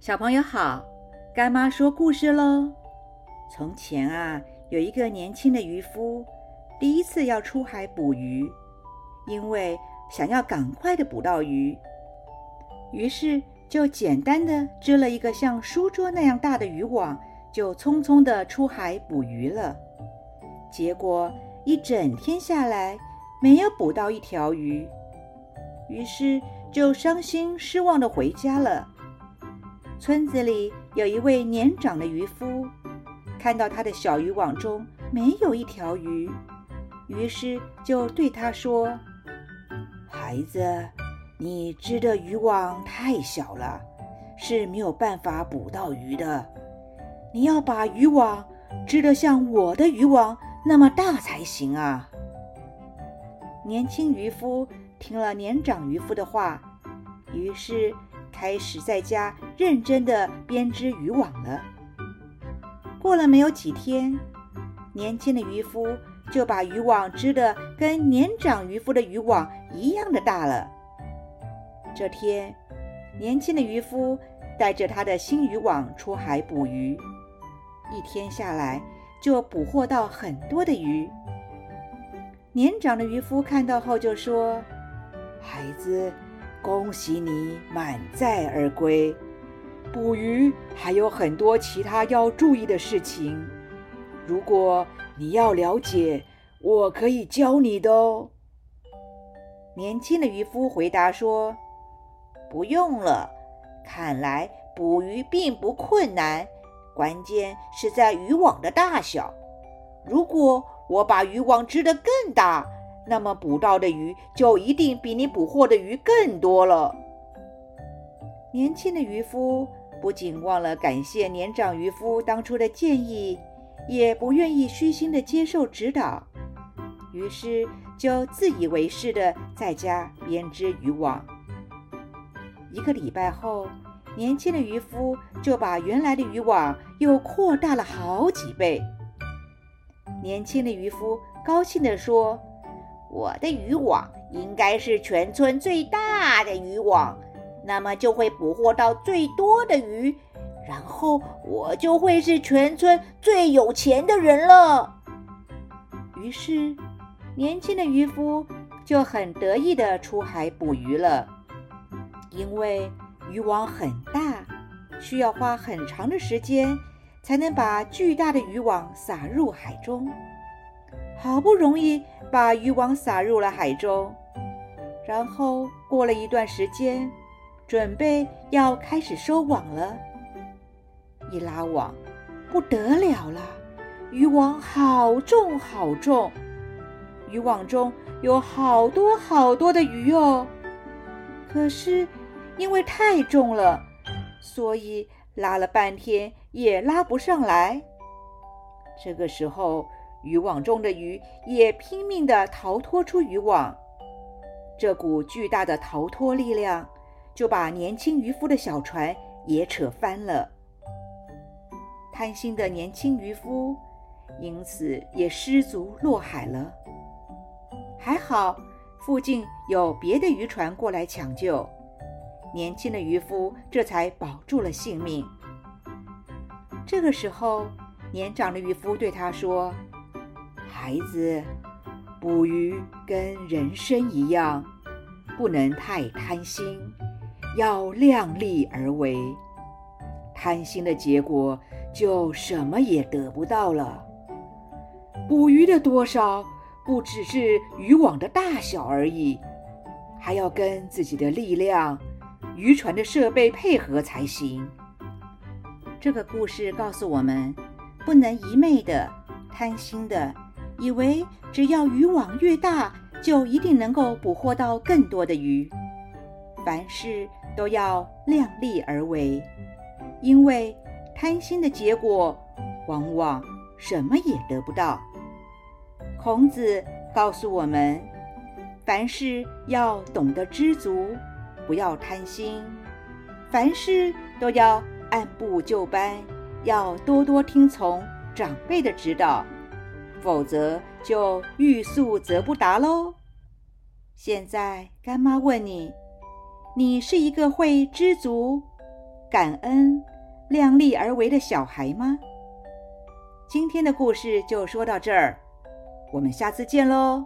小朋友好，干妈说故事喽。从前啊，有一个年轻的渔夫，第一次要出海捕鱼，因为想要赶快的捕到鱼，于是就简单的织了一个像书桌那样大的渔网，就匆匆的出海捕鱼了。结果一整天下来，没有捕到一条鱼，于是就伤心失望的回家了。村子里有一位年长的渔夫，看到他的小渔网中没有一条鱼，于是就对他说：“孩子，你织的渔网太小了，是没有办法捕到鱼的。你要把渔网织得像我的渔网那么大才行啊！”年轻渔夫听了年长渔夫的话，于是。开始在家认真的编织渔网了。过了没有几天，年轻的渔夫就把渔网织得跟年长渔夫的渔网一样的大了。这天，年轻的渔夫带着他的新渔网出海捕鱼，一天下来就捕获到很多的鱼。年长的渔夫看到后就说：“孩子。”恭喜你满载而归！捕鱼还有很多其他要注意的事情，如果你要了解，我可以教你的哦。年轻的渔夫回答说：“不用了，看来捕鱼并不困难，关键是在渔网的大小。如果我把渔网织得更大。”那么捕到的鱼就一定比你捕获的鱼更多了。年轻的渔夫不仅忘了感谢年长渔夫当初的建议，也不愿意虚心的接受指导，于是就自以为是的在家编织渔网。一个礼拜后，年轻的渔夫就把原来的渔网又扩大了好几倍。年轻的渔夫高兴地说。我的渔网应该是全村最大的渔网，那么就会捕获到最多的鱼，然后我就会是全村最有钱的人了。于是，年轻的渔夫就很得意地出海捕鱼了。因为渔网很大，需要花很长的时间才能把巨大的渔网撒入海中。好不容易把渔网撒入了海中，然后过了一段时间，准备要开始收网了。一拉网，不得了了，渔网好重好重，渔网中有好多好多的鱼哦。可是因为太重了，所以拉了半天也拉不上来。这个时候。渔网中的鱼也拼命地逃脱出渔网，这股巨大的逃脱力量就把年轻渔夫的小船也扯翻了。贪心的年轻渔夫因此也失足落海了。还好附近有别的渔船过来抢救，年轻的渔夫这才保住了性命。这个时候，年长的渔夫对他说。孩子，捕鱼跟人生一样，不能太贪心，要量力而为。贪心的结果就什么也得不到了。捕鱼的多少不只是渔网的大小而已，还要跟自己的力量、渔船的设备配合才行。这个故事告诉我们，不能一昧的贪心的。以为只要渔网越大，就一定能够捕获到更多的鱼。凡事都要量力而为，因为贪心的结果往往什么也得不到。孔子告诉我们，凡事要懂得知足，不要贪心；凡事都要按部就班，要多多听从长辈的指导。否则就欲速则不达喽。现在干妈问你：你是一个会知足、感恩、量力而为的小孩吗？今天的故事就说到这儿，我们下次见喽。